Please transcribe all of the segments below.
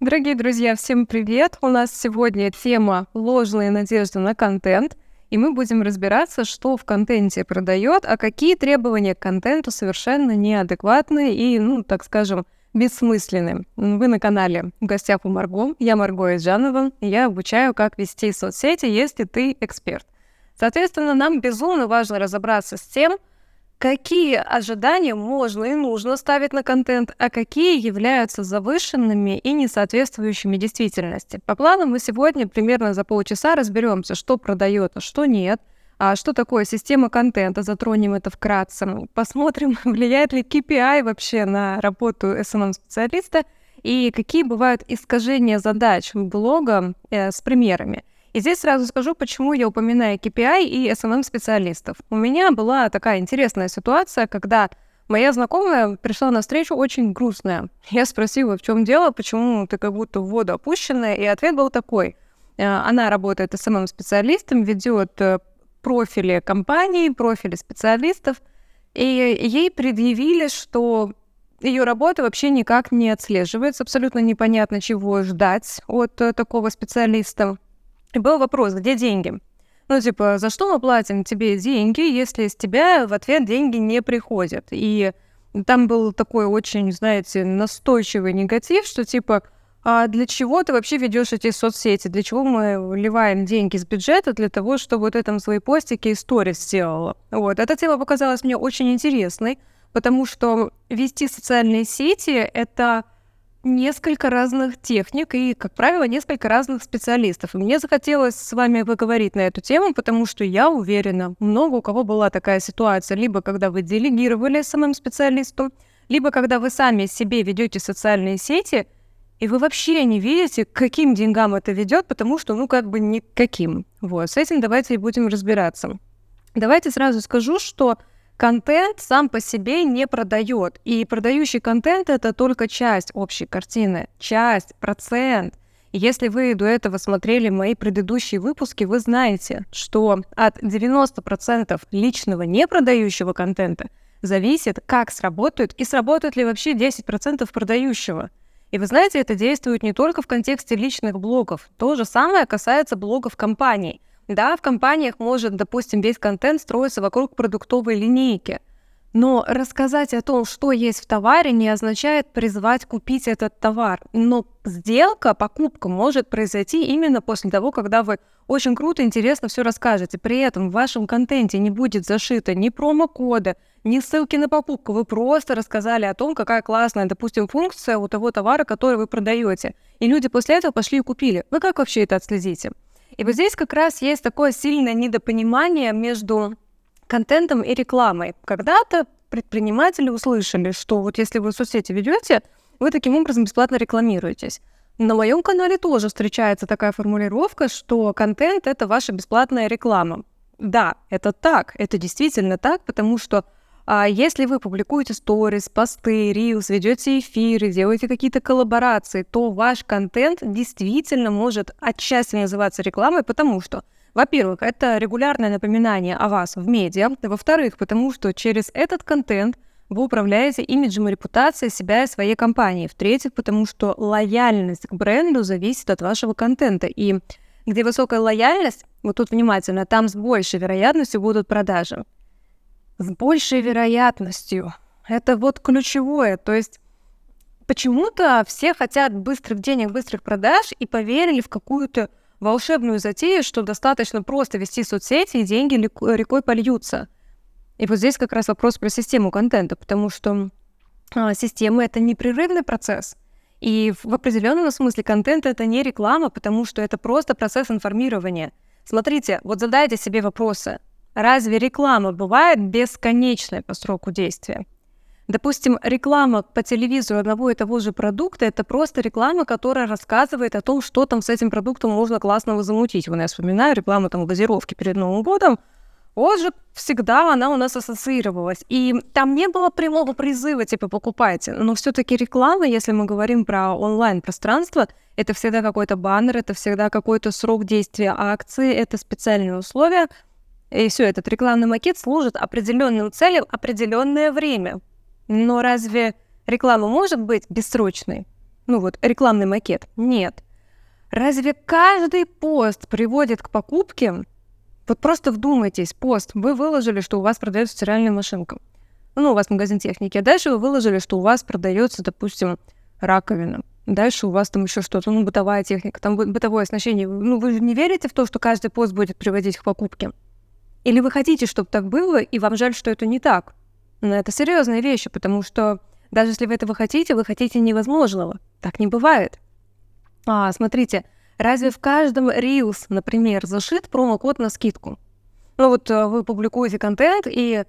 Дорогие друзья, всем привет! У нас сегодня тема «Ложные надежды на контент», и мы будем разбираться, что в контенте продает, а какие требования к контенту совершенно неадекватны и, ну, так скажем, бессмысленны. Вы на канале в гостях у Марго, я Марго Иджанова, и я обучаю, как вести соцсети, если ты эксперт. Соответственно, нам безумно важно разобраться с тем, какие ожидания можно и нужно ставить на контент, а какие являются завышенными и не соответствующими действительности. По плану мы сегодня примерно за полчаса разберемся, что продает, а что нет, а что такое система контента, затронем это вкратце. Посмотрим, влияет ли KPI вообще на работу SMM-специалиста и какие бывают искажения задач блога э, с примерами. И здесь сразу скажу, почему я упоминаю KPI и SMM-специалистов. У меня была такая интересная ситуация, когда моя знакомая пришла на встречу очень грустная. Я спросила, в чем дело, почему ты как будто в воду опущенная, и ответ был такой. Э, она работает SMM-специалистом, ведет э, профили компаний, профили специалистов, и ей предъявили, что ее работа вообще никак не отслеживается, абсолютно непонятно, чего ждать от э, такого специалиста. И был вопрос, где деньги? Ну, типа, за что мы платим тебе деньги, если с тебя в ответ деньги не приходят? И там был такой очень, знаете, настойчивый негатив, что типа, а для чего ты вообще ведешь эти соцсети? Для чего мы вливаем деньги с бюджета для того, чтобы вот этом свои постики и сторис сделала? Вот, эта тема показалась мне очень интересной, потому что вести социальные сети — это несколько разных техник и, как правило, несколько разных специалистов. И мне захотелось с вами поговорить на эту тему, потому что я уверена, много у кого была такая ситуация, либо когда вы делегировали самым специалисту, либо когда вы сами себе ведете социальные сети, и вы вообще не видите, к каким деньгам это ведет, потому что, ну, как бы никаким. Вот, с этим давайте и будем разбираться. Давайте сразу скажу, что Контент сам по себе не продает, и продающий контент это только часть общей картины, часть, процент. Если вы до этого смотрели мои предыдущие выпуски, вы знаете, что от 90% личного непродающего контента зависит, как сработают и сработают ли вообще 10% продающего. И вы знаете, это действует не только в контексте личных блогов. То же самое касается блогов компаний – да, в компаниях может, допустим, весь контент строиться вокруг продуктовой линейки. Но рассказать о том, что есть в товаре, не означает призвать купить этот товар. Но сделка, покупка может произойти именно после того, когда вы очень круто, интересно все расскажете. При этом в вашем контенте не будет зашито ни промокода, ни ссылки на покупку. Вы просто рассказали о том, какая классная, допустим, функция у того товара, который вы продаете. И люди после этого пошли и купили. Вы как вообще это отследите? И вот здесь как раз есть такое сильное недопонимание между контентом и рекламой. Когда-то предприниматели услышали, что вот если вы соцсети ведете, вы таким образом бесплатно рекламируетесь. На моем канале тоже встречается такая формулировка, что контент это ваша бесплатная реклама. Да, это так, это действительно так, потому что если вы публикуете сторис, посты, рилс, ведете эфиры, делаете какие-то коллаборации, то ваш контент действительно может отчасти называться рекламой, потому что во-первых, это регулярное напоминание о вас в медиа. Во-вторых, потому что через этот контент вы управляете имиджем и репутацией себя и своей компании. В-третьих, потому что лояльность к бренду зависит от вашего контента. И где высокая лояльность, вот тут внимательно, там с большей вероятностью будут продажи с большей вероятностью. Это вот ключевое. То есть почему-то все хотят быстрых денег, быстрых продаж и поверили в какую-то волшебную затею, что достаточно просто вести соцсети, и деньги рекой польются. И вот здесь как раз вопрос про систему контента, потому что а, система — это непрерывный процесс. И в определенном смысле контент — это не реклама, потому что это просто процесс информирования. Смотрите, вот задайте себе вопросы. Разве реклама бывает бесконечной по сроку действия? Допустим, реклама по телевизору одного и того же продукта – это просто реклама, которая рассказывает о том, что там с этим продуктом можно классного замутить. Вот я вспоминаю рекламу там газировки перед Новым годом. Вот же всегда она у нас ассоциировалась. И там не было прямого призыва, типа, покупайте. Но все таки реклама, если мы говорим про онлайн-пространство, это всегда какой-то баннер, это всегда какой-то срок действия акции, это специальные условия – и все, этот рекламный макет служит определенным целям определенное время. Но разве реклама может быть бессрочной? Ну вот, рекламный макет. Нет. Разве каждый пост приводит к покупке? Вот просто вдумайтесь, пост. Вы выложили, что у вас продается стиральная машинка. Ну, у вас магазин техники. А дальше вы выложили, что у вас продается, допустим, раковина. Дальше у вас там еще что-то, ну, бытовая техника, там бытовое оснащение. Ну, вы не верите в то, что каждый пост будет приводить к покупке? Или вы хотите, чтобы так было, и вам жаль, что это не так? Но ну, это серьезные вещи, потому что даже если вы этого хотите, вы хотите невозможного. Так не бывает. А, смотрите, разве в каждом Reels, например, зашит промокод на скидку? Ну вот э, вы публикуете контент, и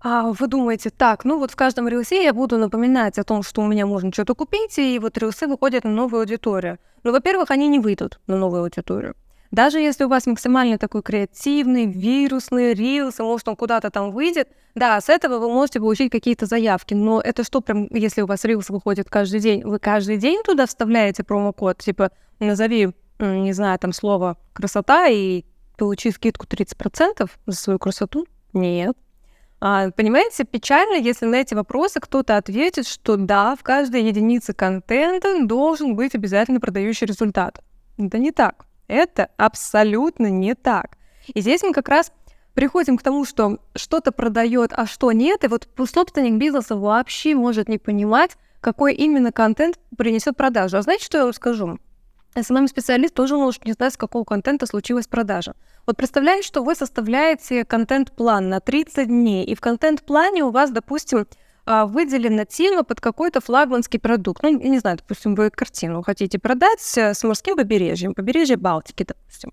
а вы думаете, так, ну вот в каждом рилсе я буду напоминать о том, что у меня можно что-то купить, и вот рилсы выходят на новую аудиторию. Ну, во-первых, они не выйдут на новую аудиторию. Даже если у вас максимально такой креативный, вирусный рилс, и может он куда-то там выйдет, да, с этого вы можете получить какие-то заявки, но это что прям, если у вас рилс выходит каждый день, вы каждый день туда вставляете промокод, типа, назови, не знаю, там слово «красота» и получи скидку 30% за свою красоту? Нет. А, понимаете, печально, если на эти вопросы кто-то ответит, что да, в каждой единице контента должен быть обязательно продающий результат. Это не так. Это абсолютно не так. И здесь мы как раз приходим к тому, что что-то продает, а что нет, и вот собственник бизнеса вообще может не понимать, какой именно контент принесет продажу. А знаете, что я вам скажу? SMM-специалист тоже может не знать, с какого контента случилась продажа. Вот представляете, что вы составляете контент-план на 30 дней, и в контент-плане у вас, допустим, выделена тема под какой-то флагманский продукт. Ну, я не знаю, допустим, вы картину хотите продать с морским побережьем, побережье Балтики, допустим.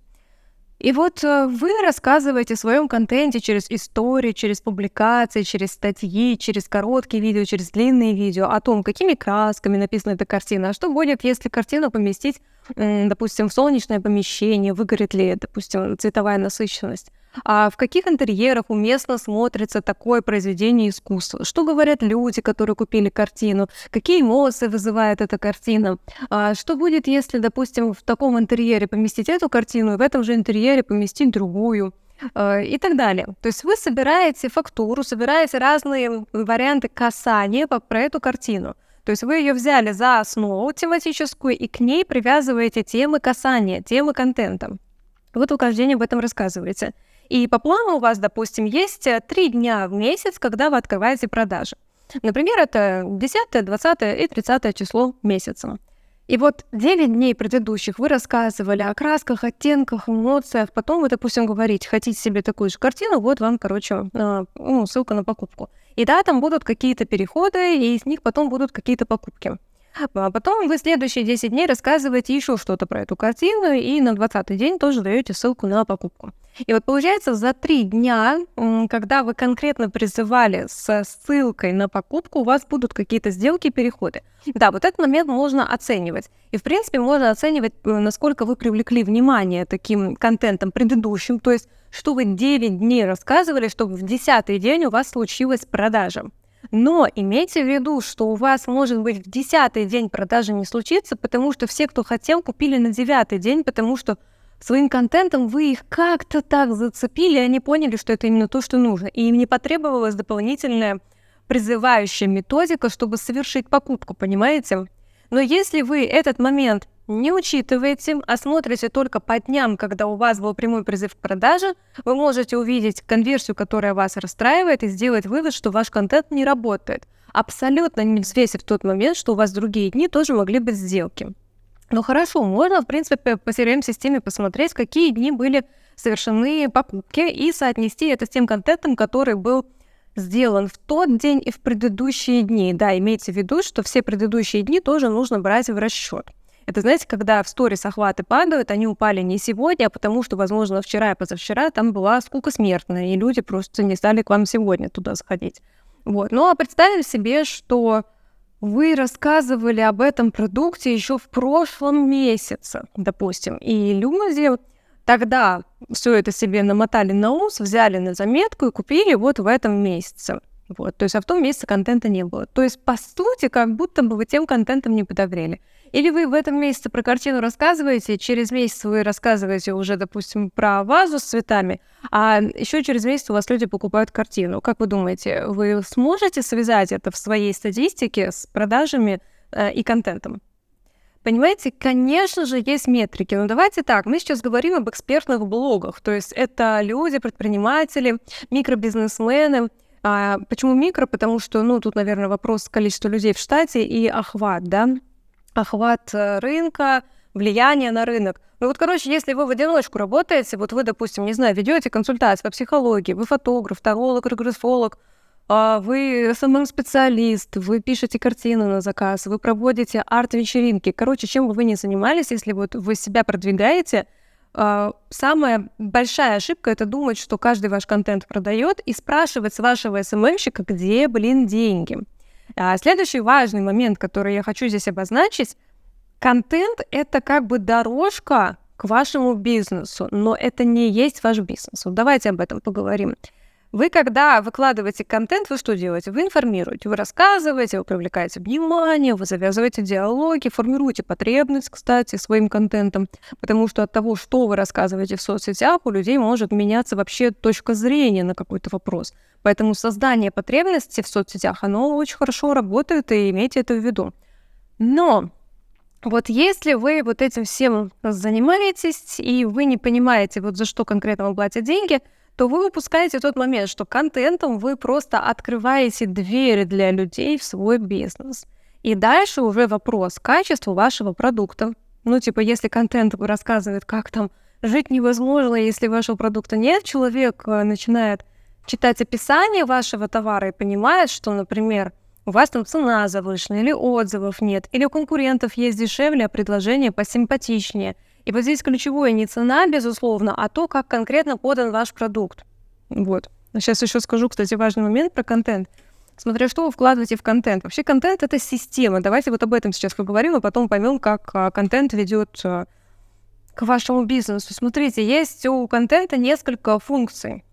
И вот э, вы рассказываете в своем контенте через истории, через публикации, через статьи, через короткие видео, через длинные видео о том, какими красками написана эта картина, а что будет, если картину поместить, допустим, в солнечное помещение, выгорит ли, допустим, цветовая насыщенность а в каких интерьерах уместно смотрится такое произведение искусства, что говорят люди, которые купили картину, какие эмоции вызывает эта картина, а что будет, если, допустим, в таком интерьере поместить эту картину и в этом же интерьере поместить другую, а, и так далее. То есть вы собираете фактуру, собираете разные варианты касания про эту картину. То есть вы ее взяли за основу тематическую и к ней привязываете темы касания, темы контента. Вот в укаждении об этом рассказываете. И по плану у вас, допустим, есть э, три дня в месяц, когда вы открываете продажи. Например, это 10, 20 и 30 число месяца. И вот 9 дней предыдущих вы рассказывали о красках, оттенках, эмоциях. Потом вы, допустим, говорите, хотите себе такую же картину, вот вам, короче, э, ну, ссылка на покупку. И да, там будут какие-то переходы, и из них потом будут какие-то покупки. А потом вы следующие 10 дней рассказываете еще что-то про эту картину, и на 20 день тоже даете ссылку на покупку. И вот получается, за три дня, когда вы конкретно призывали со ссылкой на покупку, у вас будут какие-то сделки переходы. Да, вот этот момент можно оценивать. И, в принципе, можно оценивать, э, насколько вы привлекли внимание таким контентом предыдущим, то есть, что вы 9 дней рассказывали, чтобы в 10 день у вас случилась продажа. Но имейте в виду, что у вас может быть в десятый день продажи не случится, потому что все, кто хотел, купили на девятый день, потому что своим контентом вы их как-то так зацепили, и они поняли, что это именно то, что нужно. И им не потребовалась дополнительная призывающая методика, чтобы совершить покупку, понимаете? Но если вы этот момент не учитываете, а смотрите только по дням, когда у вас был прямой призыв к продаже, вы можете увидеть конверсию, которая вас расстраивает, и сделать вывод, что ваш контент не работает. Абсолютно не взвесив тот момент, что у вас другие дни тоже могли быть сделки. Ну хорошо, можно, в принципе, по CRM-системе посмотреть, какие дни были совершены покупки и соотнести это с тем контентом, который был сделан в тот день и в предыдущие дни. Да, имейте в виду, что все предыдущие дни тоже нужно брать в расчет. Это, знаете, когда в сторис охваты падают, они упали не сегодня, а потому что, возможно, вчера и позавчера там была скука смертная, и люди просто не стали к вам сегодня туда заходить. Вот. Ну, а представим себе, что вы рассказывали об этом продукте еще в прошлом месяце, допустим, и люди тогда все это себе намотали на ус, взяли на заметку и купили вот в этом месяце. Вот, то есть, а в том месяце контента не было. То есть, по сути, как будто бы вы тем контентом не подогрели. Или вы в этом месяце про картину рассказываете, через месяц вы рассказываете уже, допустим, про вазу с цветами, а еще через месяц у вас люди покупают картину. Как вы думаете, вы сможете связать это в своей статистике с продажами э, и контентом? Понимаете, конечно же, есть метрики, но давайте так, мы сейчас говорим об экспертных блогах, то есть это люди, предприниматели, микробизнесмены. А почему микро? Потому что, ну, тут, наверное, вопрос количества людей в штате и охват, да, охват э, рынка, влияние на рынок. Ну вот, короче, если вы в одиночку работаете, вот вы, допустим, не знаю, ведете консультацию по психологии, вы фотограф, таролог, графолог, а, вы SMM-специалист, вы пишете картины на заказ, вы проводите арт-вечеринки. Короче, чем бы вы ни занимались, если вот вы себя продвигаете, самая большая ошибка — это думать, что каждый ваш контент продает, и спрашивать с вашего SMM щика, где, блин, деньги. А следующий важный момент, который я хочу здесь обозначить, контент — это как бы дорожка к вашему бизнесу, но это не есть ваш бизнес. Вот давайте об этом поговорим. Вы, когда выкладываете контент, вы что делаете? Вы информируете, вы рассказываете, вы привлекаете внимание, вы завязываете диалоги, формируете потребность, кстати, своим контентом, потому что от того, что вы рассказываете в соцсетях, у людей может меняться вообще точка зрения на какой-то вопрос. Поэтому создание потребности в соцсетях, оно очень хорошо работает, и имейте это в виду. Но вот если вы вот этим всем занимаетесь, и вы не понимаете, вот за что конкретно вам платят деньги – то вы упускаете тот момент, что контентом вы просто открываете двери для людей в свой бизнес. И дальше уже вопрос качества вашего продукта. Ну, типа, если контент рассказывает, как там жить невозможно, если вашего продукта нет, человек э, начинает читать описание вашего товара и понимает, что, например, у вас там цена завышена, или отзывов нет, или у конкурентов есть дешевле, а предложение посимпатичнее – и вот здесь ключевое не цена, безусловно, а то, как конкретно подан ваш продукт. Вот. Сейчас еще скажу, кстати, важный момент про контент. Смотря что вы вкладываете в контент. Вообще контент — это система. Давайте вот об этом сейчас поговорим, а потом поймем, как а, контент ведет а, к вашему бизнесу. Смотрите, есть у контента несколько функций.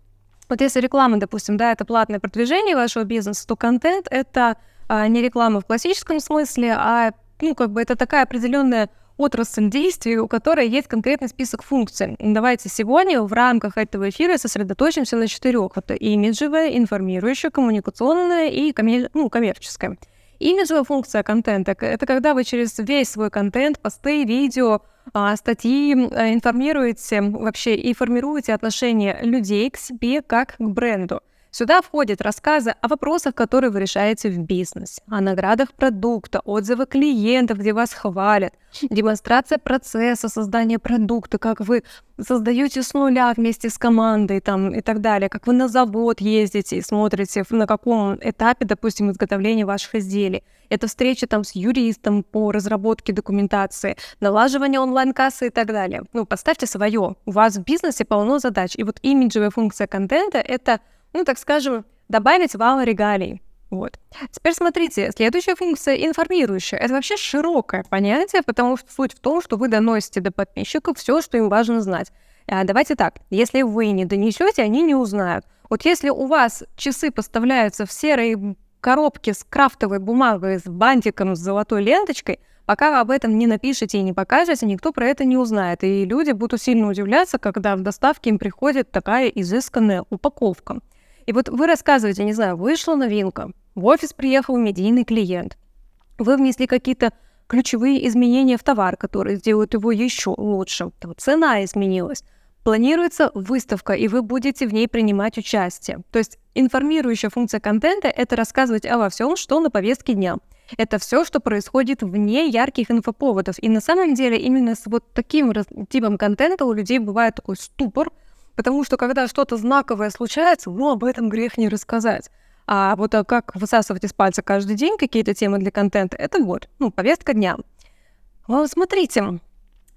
Вот если реклама, допустим, да, это платное продвижение вашего бизнеса, то контент — это а, не реклама в классическом смысле, а ну, как бы это такая определенная отрасль действий, у которой есть конкретный список функций. Давайте сегодня в рамках этого эфира сосредоточимся на четырех. Это имиджевая, информирующая, коммуникационная и коммер... ну, коммерческая. Имиджевая функция контента — это когда вы через весь свой контент, посты, видео, а, статьи э, информируете вообще и формируете отношение людей к себе как к бренду. Сюда входят рассказы о вопросах, которые вы решаете в бизнесе, о наградах продукта, отзывы клиентов, где вас хвалят, демонстрация процесса создания продукта, как вы создаете с нуля вместе с командой там, и так далее, как вы на завод ездите и смотрите, на каком этапе, допустим, изготовления ваших изделий. Это встреча там с юристом по разработке документации, налаживание онлайн-кассы и так далее. Ну, поставьте свое. У вас в бизнесе полно задач. И вот имиджевая функция контента — это ну, так скажем, добавить вал регалий. Вот. Теперь смотрите, следующая функция информирующая. Это вообще широкое понятие, потому что суть в том, что вы доносите до подписчиков все, что им важно знать. А, давайте так, если вы не донесете, они не узнают. Вот если у вас часы поставляются в серой коробке с крафтовой бумагой, с бантиком, с золотой ленточкой, пока вы об этом не напишете и не покажете, никто про это не узнает. И люди будут сильно удивляться, когда в доставке им приходит такая изысканная упаковка. И вот вы рассказываете, не знаю, вышла новинка, в офис приехал медийный клиент, вы внесли какие-то ключевые изменения в товар, которые сделают его еще лучше. Цена изменилась. Планируется выставка, и вы будете в ней принимать участие. То есть информирующая функция контента — это рассказывать обо всем, что на повестке дня. Это все, что происходит вне ярких инфоповодов. И на самом деле именно с вот таким типом контента у людей бывает такой ступор, Потому что когда что-то знаковое случается, ну, об этом грех не рассказать. А вот а как высасывать из пальца каждый день какие-то темы для контента, это вот, ну, повестка дня. Вот смотрите,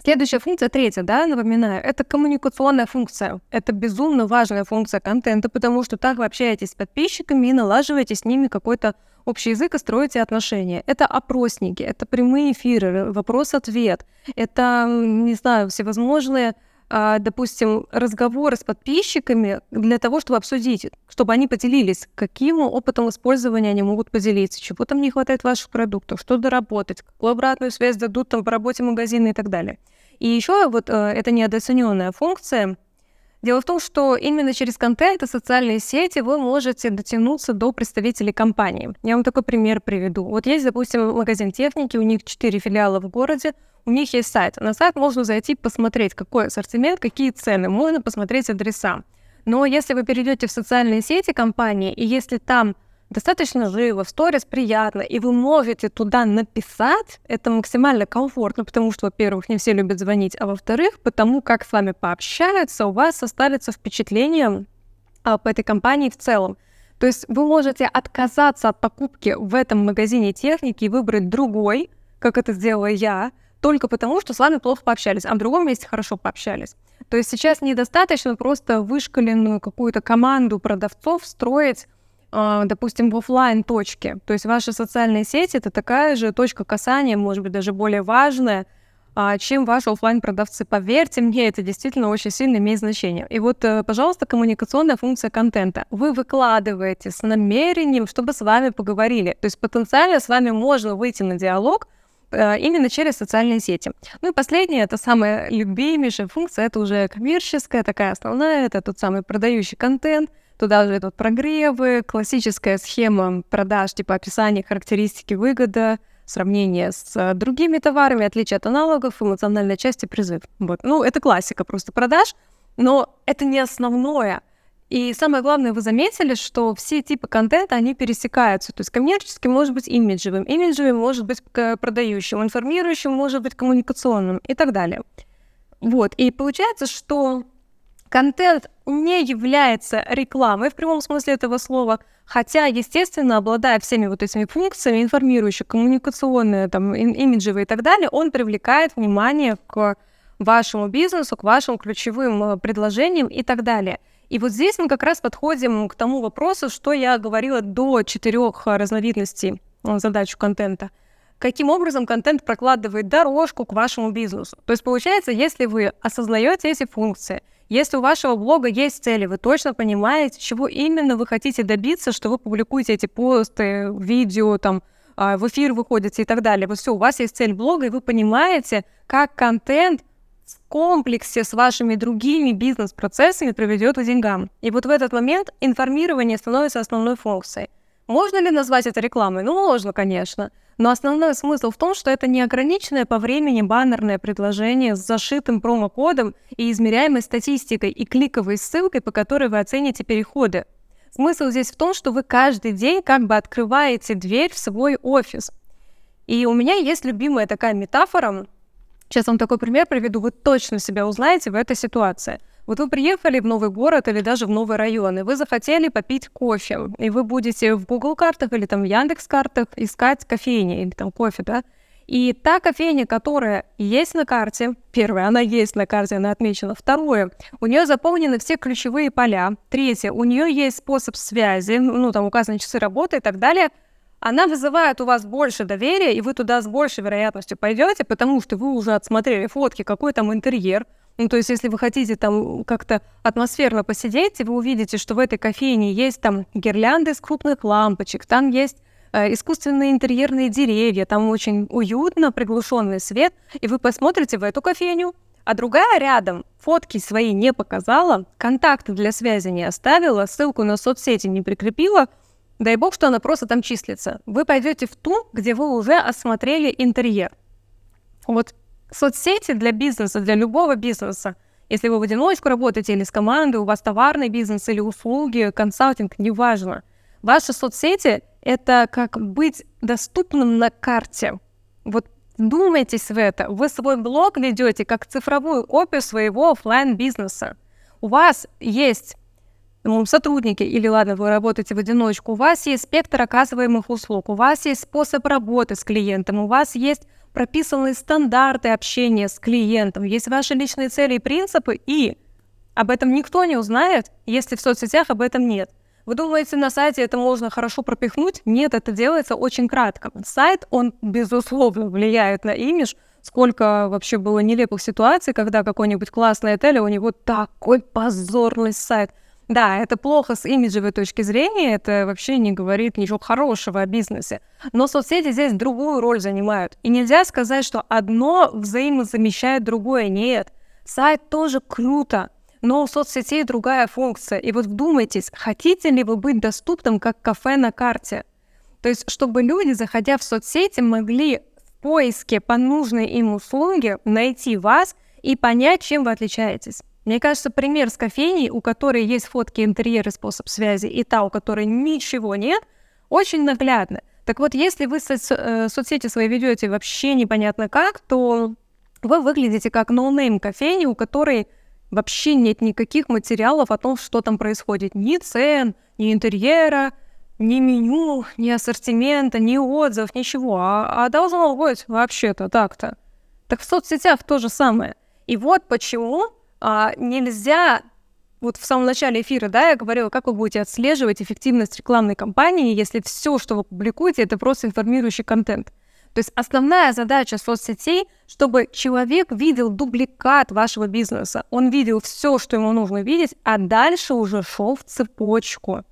Следующая функция, третья, да, напоминаю, это коммуникационная функция. Это безумно важная функция контента, потому что так вы общаетесь с подписчиками и налаживаете с ними какой-то общий язык и строите отношения. Это опросники, это прямые эфиры, вопрос-ответ, это, не знаю, всевозможные допустим, разговоры с подписчиками для того, чтобы обсудить, чтобы они поделились, каким опытом использования они могут поделиться, чего там не хватает ваших продуктов, что доработать, какую обратную связь дадут там по работе магазина и так далее. И еще вот э, это недооцененная функция Дело в том, что именно через контент и социальные сети вы можете дотянуться до представителей компании. Я вам такой пример приведу. Вот есть, допустим, магазин техники, у них 4 филиала в городе, у них есть сайт. На сайт можно зайти посмотреть, какой ассортимент, какие цены, можно посмотреть адреса. Но если вы перейдете в социальные сети компании, и если там достаточно живо, в сторис приятно, и вы можете туда написать, это максимально комфортно, потому что, во-первых, не все любят звонить, а во-вторых, потому как с вами пообщаются, у вас составится впечатление а, по этой компании в целом. То есть вы можете отказаться от покупки в этом магазине техники и выбрать другой, как это сделала я, только потому, что с вами плохо пообщались, а в другом месте хорошо пообщались. То есть сейчас недостаточно просто вышкаленную какую-то команду продавцов строить а, допустим, в офлайн точке. То есть ваши социальные сети это такая же точка касания, может быть, даже более важная, а, чем ваши офлайн продавцы. Поверьте мне, это действительно очень сильно имеет значение. И вот, э, пожалуйста, коммуникационная функция контента. Вы выкладываете с намерением, чтобы с вами поговорили. То есть потенциально с вами можно выйти на диалог, именно через социальные сети. Ну и последнее, это самая любимейшая функция, это уже коммерческая, такая основная, это тот самый продающий контент – Туда же идут прогревы, классическая схема продаж, типа описание, характеристики, выгода, сравнение с э, другими товарами, отличие от аналогов, эмоциональная часть и призыв. Вот. Ну, это классика просто продаж, но это не основное. И самое главное, вы заметили, что все типы контента, они пересекаются. То есть коммерческий может быть имиджевым, имиджевый может быть продающим, информирующим может быть коммуникационным и так далее. Вот. И получается, что контент не является рекламой в прямом смысле этого слова, хотя, естественно, обладая всеми вот этими функциями, информирующие, коммуникационные, там, имиджевые и так далее, он привлекает внимание к вашему бизнесу, к вашим ключевым э, предложениям и так далее. И вот здесь мы как раз подходим к тому вопросу, что я говорила до четырех разновидностей э, задач контента. Каким образом контент прокладывает дорожку к вашему бизнесу? То есть получается, если вы осознаете эти функции, если у вашего блога есть цели, вы точно понимаете, чего именно вы хотите добиться, что вы публикуете эти посты, видео, там, а, в эфир выходите и так далее. Вот все, у вас есть цель блога, и вы понимаете, как контент в комплексе с вашими другими бизнес-процессами приведет к деньгам. И вот в этот момент информирование становится основной функцией. Можно ли назвать это рекламой? Ну, можно, конечно. Но основной смысл в том, что это неограниченное по времени баннерное предложение с зашитым промокодом и измеряемой статистикой и кликовой ссылкой, по которой вы оцените переходы. Смысл здесь в том, что вы каждый день как бы открываете дверь в свой офис. И у меня есть любимая такая метафора. Сейчас вам такой пример приведу, вы точно себя узнаете в этой ситуации – вот вы приехали в новый город или даже в новый район, и вы захотели попить кофе, и вы будете в Google картах или там в Яндекс картах искать кофейни или там кофе, да? И та кофейня, которая есть на карте, первое, она есть на карте, она отмечена. Второе, у нее заполнены все ключевые поля. Третье, у нее есть способ связи, ну, там указаны часы работы и так далее. Она вызывает у вас больше доверия, и вы туда с большей вероятностью пойдете, потому что вы уже отсмотрели фотки, какой там интерьер, ну, то есть, если вы хотите там как-то атмосферно посидеть, вы увидите, что в этой кофейне есть там гирлянды из крупных лампочек, там есть э, искусственные интерьерные деревья, там очень уютно, приглушенный свет, и вы посмотрите в эту кофейню, а другая рядом фотки свои не показала, контакты для связи не оставила, ссылку на соцсети не прикрепила, дай бог, что она просто там числится. Вы пойдете в ту, где вы уже осмотрели интерьер. Вот соцсети для бизнеса, для любого бизнеса, если вы в одиночку работаете или с командой, у вас товарный бизнес или услуги, консалтинг, неважно. Ваши соцсети — это как быть доступным на карте. Вот думайтесь в это. Вы свой блог ведете как цифровую копию своего офлайн бизнеса У вас есть сотрудники, или ладно, вы работаете в одиночку, у вас есть спектр оказываемых услуг, у вас есть способ работы с клиентом, у вас есть прописаны стандарты общения с клиентом, есть ваши личные цели и принципы, и об этом никто не узнает, если в соцсетях об этом нет. Вы думаете, на сайте это можно хорошо пропихнуть? Нет, это делается очень кратко. Сайт, он, безусловно, влияет на имидж, сколько вообще было нелепых ситуаций, когда какой-нибудь классный отель, а у него такой позорный сайт – да, это плохо с имиджевой точки зрения, это вообще не говорит ничего хорошего о бизнесе. Но соцсети здесь другую роль занимают. И нельзя сказать, что одно взаимозамещает другое. Нет, сайт тоже круто, но у соцсетей другая функция. И вот вдумайтесь, хотите ли вы быть доступным как кафе на карте? То есть, чтобы люди, заходя в соцсети, могли в поиске по нужной им услуге найти вас и понять, чем вы отличаетесь. Мне кажется, пример с кофейней, у которой есть фотки интерьера, способ связи, и та, у которой ничего нет, очень наглядно. Так вот, если вы со- э, соцсети свои ведете вообще непонятно как, то вы выглядите как no-name кофейни, у которой вообще нет никаких материалов о том, что там происходит. Ни цен, ни интерьера, ни меню, ни ассортимента, ни отзывов, ничего. А, а должно быть вообще-то так-то. Так в соцсетях то же самое. И вот почему а, нельзя вот в самом начале эфира, да, я говорила, как вы будете отслеживать эффективность рекламной кампании, если все, что вы публикуете, это просто информирующий контент. То есть основная задача соцсетей, чтобы человек видел дубликат вашего бизнеса. Он видел все, что ему нужно видеть, а дальше уже шел в цепочку.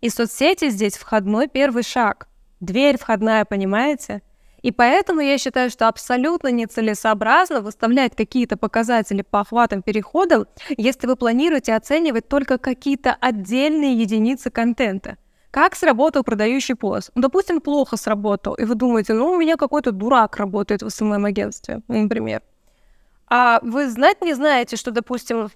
И соцсети здесь входной первый шаг. Дверь входная, понимаете? И поэтому я считаю, что абсолютно нецелесообразно выставлять какие-то показатели по охватам переходам, если вы планируете оценивать только какие-то отдельные единицы контента. Как сработал продающий пост? Ну, допустим, плохо сработал, и вы думаете, ну, у меня какой-то дурак работает в СММ-агентстве, например. А вы знать не знаете, что, допустим,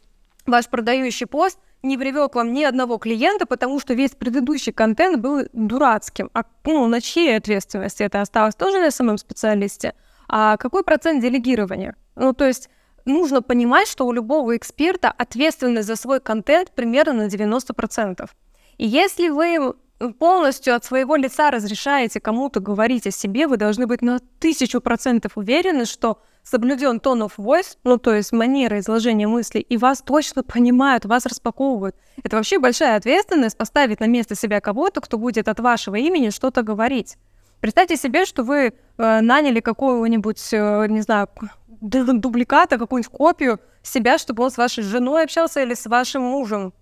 ваш продающий пост не привел к вам ни одного клиента, потому что весь предыдущий контент был дурацким. А ну, на чьей ответственности это осталось? Тоже на самом специалисте? А какой процент делегирования? Ну, то есть нужно понимать, что у любого эксперта ответственность за свой контент примерно на 90%. И если вы полностью от своего лица разрешаете кому-то говорить о себе, вы должны быть на тысячу процентов уверены, что соблюден тон of voice, ну то есть манера изложения мыслей, и вас точно понимают, вас распаковывают. Это вообще большая ответственность поставить на место себя кого-то, кто будет от вашего имени что-то говорить. Представьте себе, что вы э, наняли какого-нибудь, э, не знаю, дубликата, какую-нибудь копию себя, чтобы он с вашей женой общался или с вашим мужем.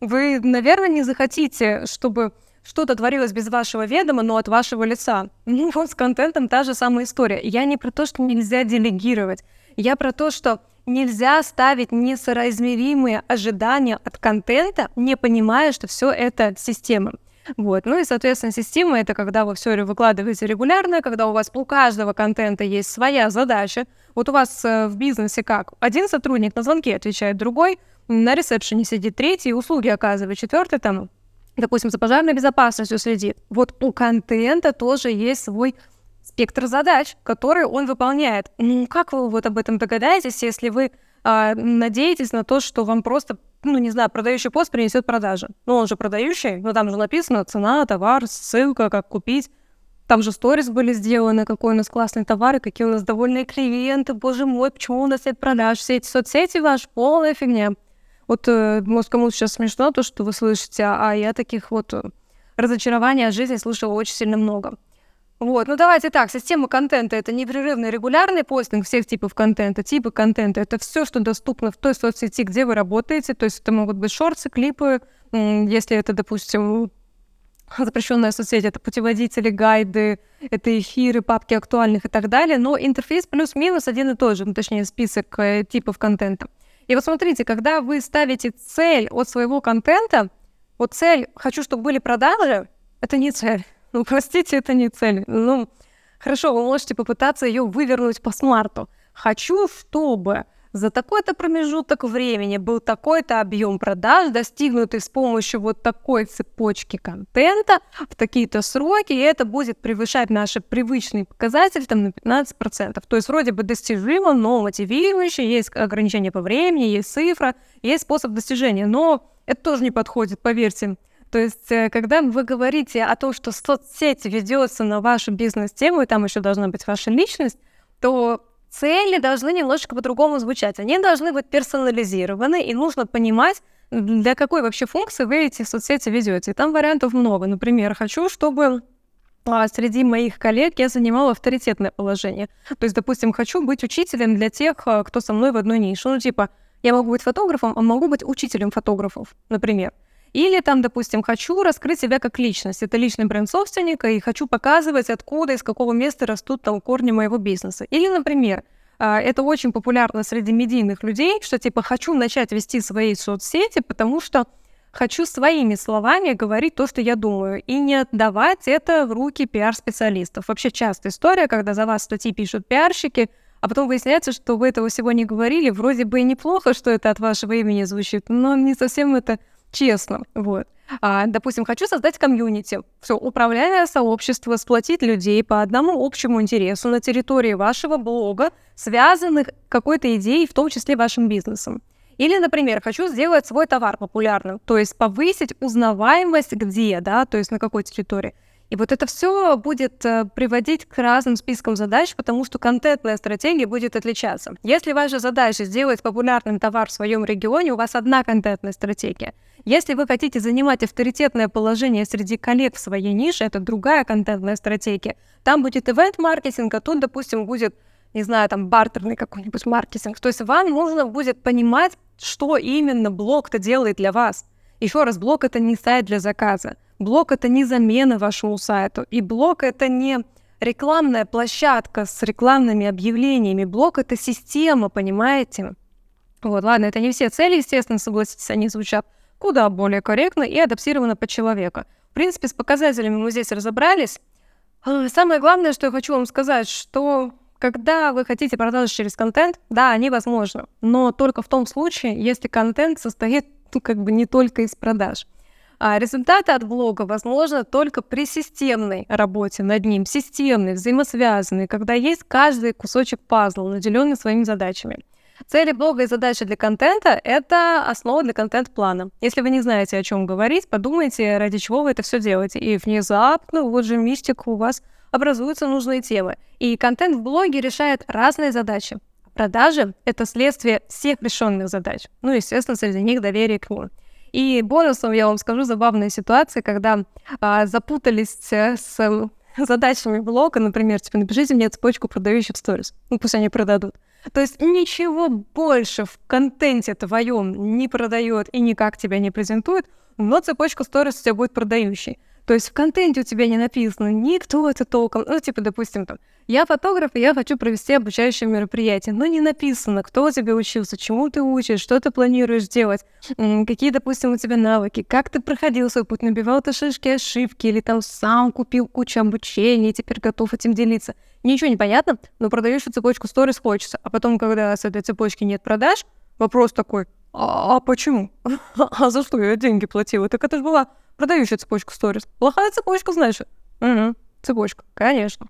Вы, наверное, не захотите, чтобы что-то творилось без вашего ведома, но от вашего лица. Ну вот с контентом та же самая история. Я не про то, что нельзя делегировать. Я про то, что нельзя ставить несоразмеримые ожидания от контента, не понимая, что все это система. Вот. Ну и, соответственно, система — это когда вы все выкладываете регулярно, когда у вас у каждого контента есть своя задача. Вот у вас э, в бизнесе как? Один сотрудник на звонки отвечает, другой на ресепшене сидит, третий услуги оказывает, четвертый там, допустим, за пожарной безопасностью следит. Вот у контента тоже есть свой спектр задач, который он выполняет. Ну, как вы вот об этом догадаетесь, если вы а, надеетесь на то, что вам просто, ну, не знаю, продающий пост принесет продажи? Ну, он же продающий, но там же написано цена, товар, ссылка, как купить. Там же сторис были сделаны, какой у нас классный товар, и какие у нас довольные клиенты, боже мой, почему у нас нет продаж? Все эти соцсети ваш полная фигня. Вот, э, может, кому-то сейчас смешно то, что вы слышите, а я таких вот э, разочарований от жизни слышала очень сильно много. Вот, ну давайте так, система контента — это непрерывный регулярный постинг всех типов контента, типы контента — это все, что доступно в той соцсети, где вы работаете, то есть это могут быть шорты, клипы, если это, допустим, запрещенная соцсеть, это путеводители, гайды, это эфиры, папки актуальных и так далее, но интерфейс плюс-минус один и тот же, ну, точнее, список э, типов контента. И вот смотрите, когда вы ставите цель от своего контента, вот цель «хочу, чтобы были продажи», это не цель. Ну, простите, это не цель. Ну, хорошо, вы можете попытаться ее вывернуть по смарту. «Хочу, чтобы за такой-то промежуток времени был такой-то объем продаж, достигнутый с помощью вот такой цепочки контента в такие-то сроки, и это будет превышать наши привычные показатели там, на 15%. То есть вроде бы достижимо, но мотивирующе, есть ограничения по времени, есть цифра, есть способ достижения, но это тоже не подходит, поверьте. То есть, э, когда вы говорите о том, что соцсеть ведется на вашу бизнес-тему, и там еще должна быть ваша личность, то цели должны немножечко по-другому звучать. Они должны быть персонализированы, и нужно понимать, для какой вообще функции вы эти соцсети ведете. Там вариантов много. Например, хочу, чтобы а, среди моих коллег я занимала авторитетное положение. То есть, допустим, хочу быть учителем для тех, а, кто со мной в одной нише. Ну, типа, я могу быть фотографом, а могу быть учителем фотографов, например. Или там, допустим, хочу раскрыть себя как личность. Это личный бренд собственника, и хочу показывать, откуда, из какого места растут там корни моего бизнеса. Или, например, а, это очень популярно среди медийных людей, что типа хочу начать вести свои соцсети, потому что хочу своими словами говорить то, что я думаю, и не отдавать это в руки пиар-специалистов. Вообще частая история, когда за вас статьи пишут пиарщики, а потом выясняется, что вы этого всего не говорили, вроде бы и неплохо, что это от вашего имени звучит, но не совсем это честно, вот. А, допустим, хочу создать комьюнити. Все, управляя сообщество, сплотить людей по одному общему интересу на территории вашего блога, связанных какой-то идеей, в том числе вашим бизнесом. Или, например, хочу сделать свой товар популярным, то есть повысить узнаваемость где, да, то есть на какой территории. И вот это все будет э, приводить к разным спискам задач, потому что контентная стратегия будет отличаться. Если ваша задача сделать популярным товар в своем регионе, у вас одна контентная стратегия. Если вы хотите занимать авторитетное положение среди коллег в своей нише, это другая контентная стратегия. Там будет ивент-маркетинг, а тут, допустим, будет не знаю, там, бартерный какой-нибудь маркетинг. То есть вам нужно будет понимать, что именно блог-то делает для вас. Еще раз, блог — это не сайт для заказа. Блог — это не замена вашему сайту. И блог — это не рекламная площадка с рекламными объявлениями. Блог — это система, понимаете? Вот, ладно, это не все цели, естественно, согласитесь, они звучат куда более корректно и адаптировано под человека. В принципе, с показателями мы здесь разобрались. А, самое главное, что я хочу вам сказать, что когда вы хотите продажи через контент, да, они возможны, но только в том случае, если контент состоит ну, как бы не только из продаж. А результаты от блога возможны только при системной работе над ним, системной, взаимосвязанной, когда есть каждый кусочек пазла, наделенный своими задачами. Цели блога и задачи для контента — это основа для контент-плана. Если вы не знаете, о чем говорить, подумайте, ради чего вы это все делаете. И внезапно, вот же мистика, у вас образуются нужные темы. И контент в блоге решает разные задачи. Продажи — это следствие всех решенных задач. Ну, естественно, среди них доверие к ним. И бонусом я вам скажу забавная ситуация, когда а, запутались э, с задачами блога, например, типа напишите мне цепочку продающих сторис. Ну, пусть они продадут. То есть ничего больше в контенте твоем не продает и никак тебя не презентует, но цепочка сторис у тебя будет продающей. То есть в контенте у тебя не написано никто это толком. Ну, типа, допустим, там, я фотограф, и я хочу провести обучающее мероприятие. Но не написано, кто тебе учился, чему ты учишь, что ты планируешь делать, какие, допустим, у тебя навыки, как ты проходил свой путь, набивал ты шишки, ошибки, или там сам купил кучу обучения и теперь готов этим делиться. Ничего не понятно, но продающую цепочку сторис хочется. А потом, когда с этой цепочки нет продаж, вопрос такой, а, а почему? а за что я деньги платила? Так это же была продающая цепочка сторис. Плохая цепочка, значит? Угу, цепочка, конечно.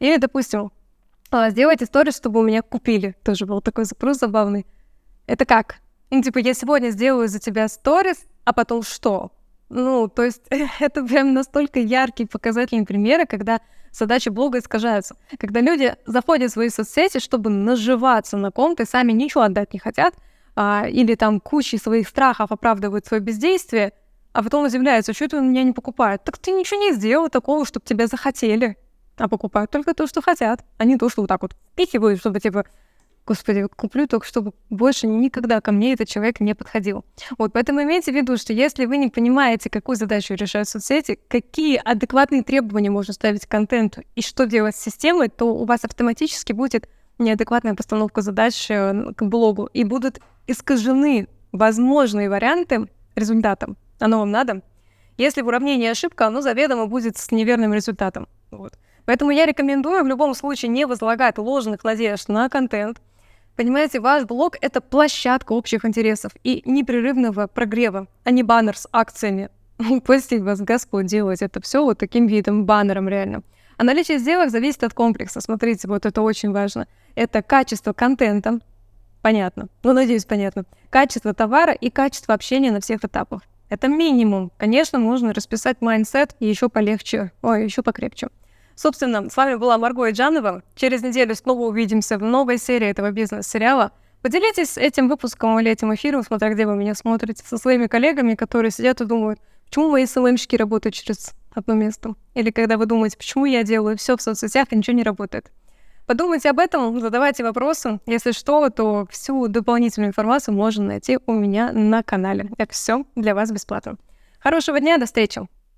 Или, допустим, а, сделайте сторис, чтобы у меня купили. Тоже был такой запрос забавный. Это как? Ну, типа, я сегодня сделаю за тебя сторис, а потом что? Ну, то есть это прям настолько яркие показательные примеры, когда задачи блога искажаются. Когда люди заходят в свои соцсети, чтобы наживаться на ком-то сами ничего отдать не хотят, а, или там кучей своих страхов оправдывают свое бездействие, а потом удивляются, что это меня не покупают. Так ты ничего не сделал такого, чтобы тебя захотели а покупают только то, что хотят, а не то, что вот так вот впихивают, чтобы типа, господи, куплю только, чтобы больше никогда ко мне этот человек не подходил. Вот, поэтому имейте в виду, что если вы не понимаете, какую задачу решают соцсети, какие адекватные требования можно ставить к контенту и что делать с системой, то у вас автоматически будет неадекватная постановка задач э, к блогу, и будут искажены возможные варианты результатом. Оно вам надо? Если в уравнении ошибка, оно заведомо будет с неверным результатом. Вот. Поэтому я рекомендую в любом случае не возлагать ложных надежд на контент. Понимаете, ваш блог — это площадка общих интересов и непрерывного прогрева, а не баннер с акциями. Прости вас, Господь, делать это все вот таким видом, баннером реально. А наличие сделок зависит от комплекса. Смотрите, вот это очень важно. Это качество контента, понятно, ну, надеюсь, понятно. Качество товара и качество общения на всех этапах. Это минимум. Конечно, можно расписать mindset еще полегче, ой, еще покрепче. Собственно, с вами была Марго Иджанова. Через неделю снова увидимся в новой серии этого бизнес-сериала. Поделитесь этим выпуском или этим эфиром, смотря где вы меня смотрите, со своими коллегами, которые сидят и думают, почему мои SMM щики работают через одно место. Или когда вы думаете, почему я делаю все в соцсетях и ничего не работает. Подумайте об этом, задавайте вопросы. Если что, то всю дополнительную информацию можно найти у меня на канале. Это все для вас бесплатно. Хорошего дня, до встречи!